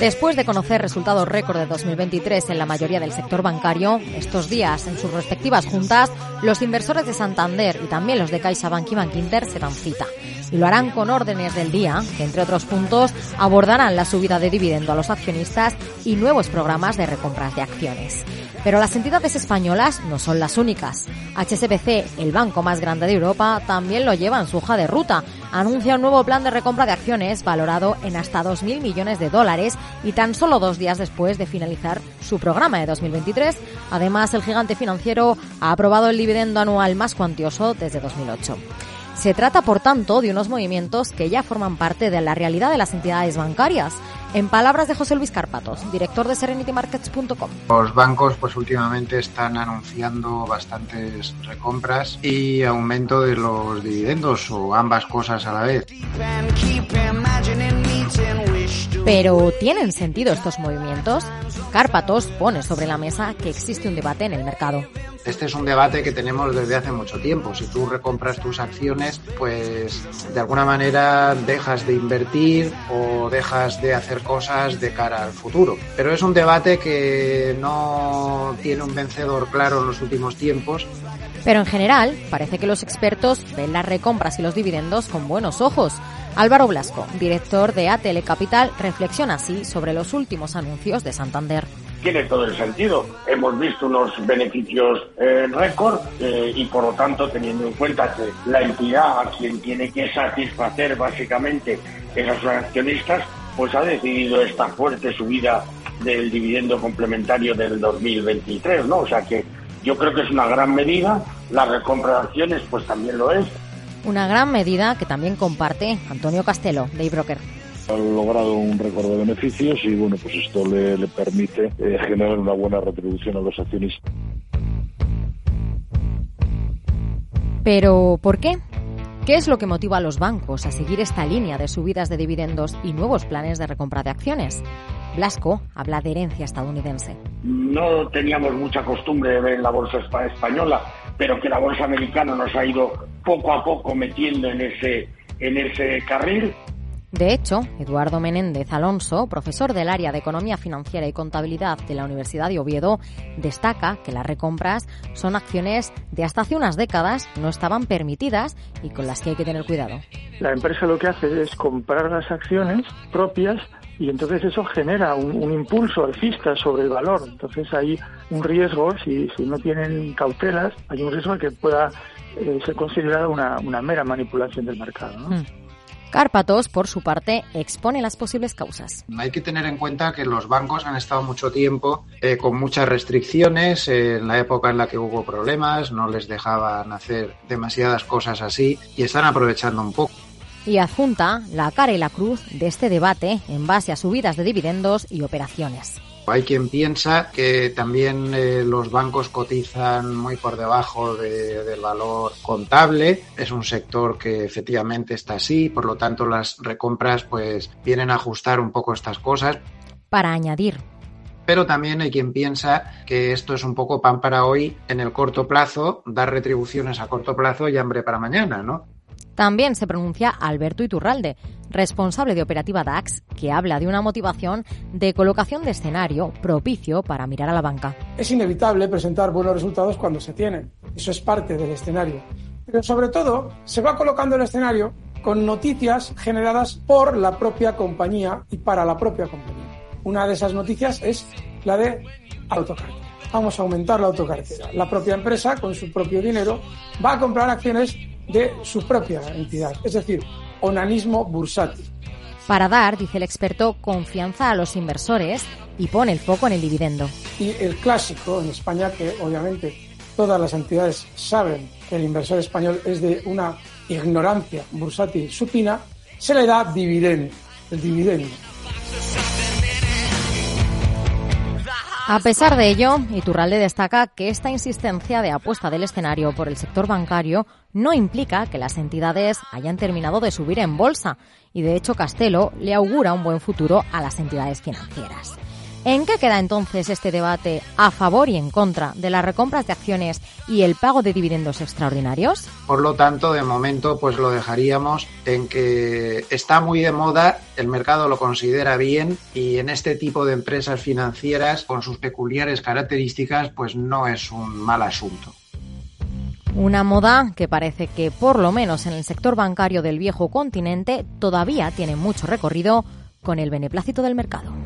Después de conocer resultados récord de 2023 en la mayoría del sector bancario, estos días en sus respectivas juntas, los inversores de Santander y también los de CaixaBank y Bankinter se dan cita. Y lo harán con órdenes del día, que entre otros puntos abordarán la subida de dividendo a los accionistas y nuevos programas de recompras de acciones. Pero las entidades españolas no son las únicas. HSBC, el banco más grande de Europa, también lo lleva en su hoja de ruta. Anuncia un nuevo plan de recompra de acciones valorado en hasta 2.000 millones de dólares y tan solo dos días después de finalizar su programa de 2023. Además, el gigante financiero ha aprobado el dividendo anual más cuantioso desde 2008. Se trata, por tanto, de unos movimientos que ya forman parte de la realidad de las entidades bancarias. En palabras de José Luis Carpatos, director de SerenityMarkets.com. Los bancos pues últimamente están anunciando bastantes recompras y aumento de los dividendos o ambas cosas a la vez. Pero ¿tienen sentido estos movimientos? Cárpatos pone sobre la mesa que existe un debate en el mercado. Este es un debate que tenemos desde hace mucho tiempo. Si tú recompras tus acciones, pues de alguna manera dejas de invertir o dejas de hacer cosas de cara al futuro. Pero es un debate que no tiene un vencedor claro en los últimos tiempos pero en general, parece que los expertos ven las recompras y los dividendos con buenos ojos. Álvaro Blasco, director de ATL Capital, reflexiona así sobre los últimos anuncios de Santander. Tiene todo el sentido. Hemos visto unos beneficios eh, récord eh, y por lo tanto teniendo en cuenta que la entidad a quien tiene que satisfacer básicamente esas accionistas, pues ha decidido esta fuerte subida del dividendo complementario del 2023, ¿no? O sea que yo creo que es una gran medida, la recompra de acciones pues también lo es. Una gran medida que también comparte Antonio Castelo, de iBroker. Ha logrado un récord de beneficios y bueno, pues esto le, permite eh, generar una buena retribución a los accionistas. Pero, ¿por qué? ¿Qué es lo que motiva a los bancos a seguir esta línea de subidas de dividendos y nuevos planes de recompra de acciones? Blasco habla de herencia estadounidense. No teníamos mucha costumbre de ver en la bolsa española, pero que la bolsa americana nos ha ido poco a poco metiendo en ese, en ese carril. De hecho, Eduardo Menéndez Alonso, profesor del área de Economía Financiera y Contabilidad de la Universidad de Oviedo, destaca que las recompras son acciones de hasta hace unas décadas no estaban permitidas y con las que hay que tener cuidado. La empresa lo que hace es comprar las acciones propias y entonces eso genera un, impulso alcista sobre el valor. Entonces hay un riesgo, si, si no tienen cautelas, hay un riesgo de que pueda eh, ser considerada una, mera manipulación del mercado. ¿no? Hmm. Cárpatos, por su parte, expone las posibles causas. Hay que tener en cuenta que los bancos han estado mucho tiempo eh, con muchas restricciones. en la época en la que hubo problemas, no les dejaban hacer demasiadas cosas así y están aprovechando un poco y adjunta la cara y la cruz de este debate en base a subidas de dividendos y operaciones. Hay quien piensa que también eh, los bancos cotizan muy por debajo del valor contable. Es un sector que efectivamente está así, por lo tanto las recompras pues vienen a ajustar un poco estas cosas. Para añadir, pero también hay quien piensa que esto es un poco pan para hoy en el corto plazo, dar retribuciones a corto plazo y hambre para mañana, ¿no? También se pronuncia Alberto Iturralde, responsable de operativa DAX, que habla de una motivación de colocación de escenario propicio para mirar a la banca. Es inevitable presentar buenos resultados cuando se tienen. Eso es parte del escenario. Pero sobre todo, se va colocando el escenario con noticias generadas por la propia compañía y para la propia compañía. Una de esas noticias es la de autocartera. Vamos a aumentar la autocartera. La propia empresa, con su propio dinero, va a comprar acciones de su propia entidad, es decir, onanismo bursátil. Para dar, dice el experto, confianza a los inversores y pone el foco en el dividendo. Y el clásico en España, que obviamente todas las entidades saben que el inversor español es de una ignorancia bursátil supina, se le da dividendo, el dividendo. A pesar de ello, Iturralde destaca que esta insistencia de apuesta del escenario por el sector bancario no implica que las entidades hayan terminado de subir en bolsa y de hecho Castelo le augura un buen futuro a las entidades financieras. ¿En qué queda entonces este debate a favor y en contra de las recompras de acciones y el pago de dividendos extraordinarios? Por lo tanto, de momento, pues lo dejaríamos en que está muy de moda, el mercado lo considera bien y en este tipo de empresas financieras, con sus peculiares características, pues no es un mal asunto. Una moda que parece que, por lo menos en el sector bancario del viejo continente, todavía tiene mucho recorrido con el beneplácito del mercado.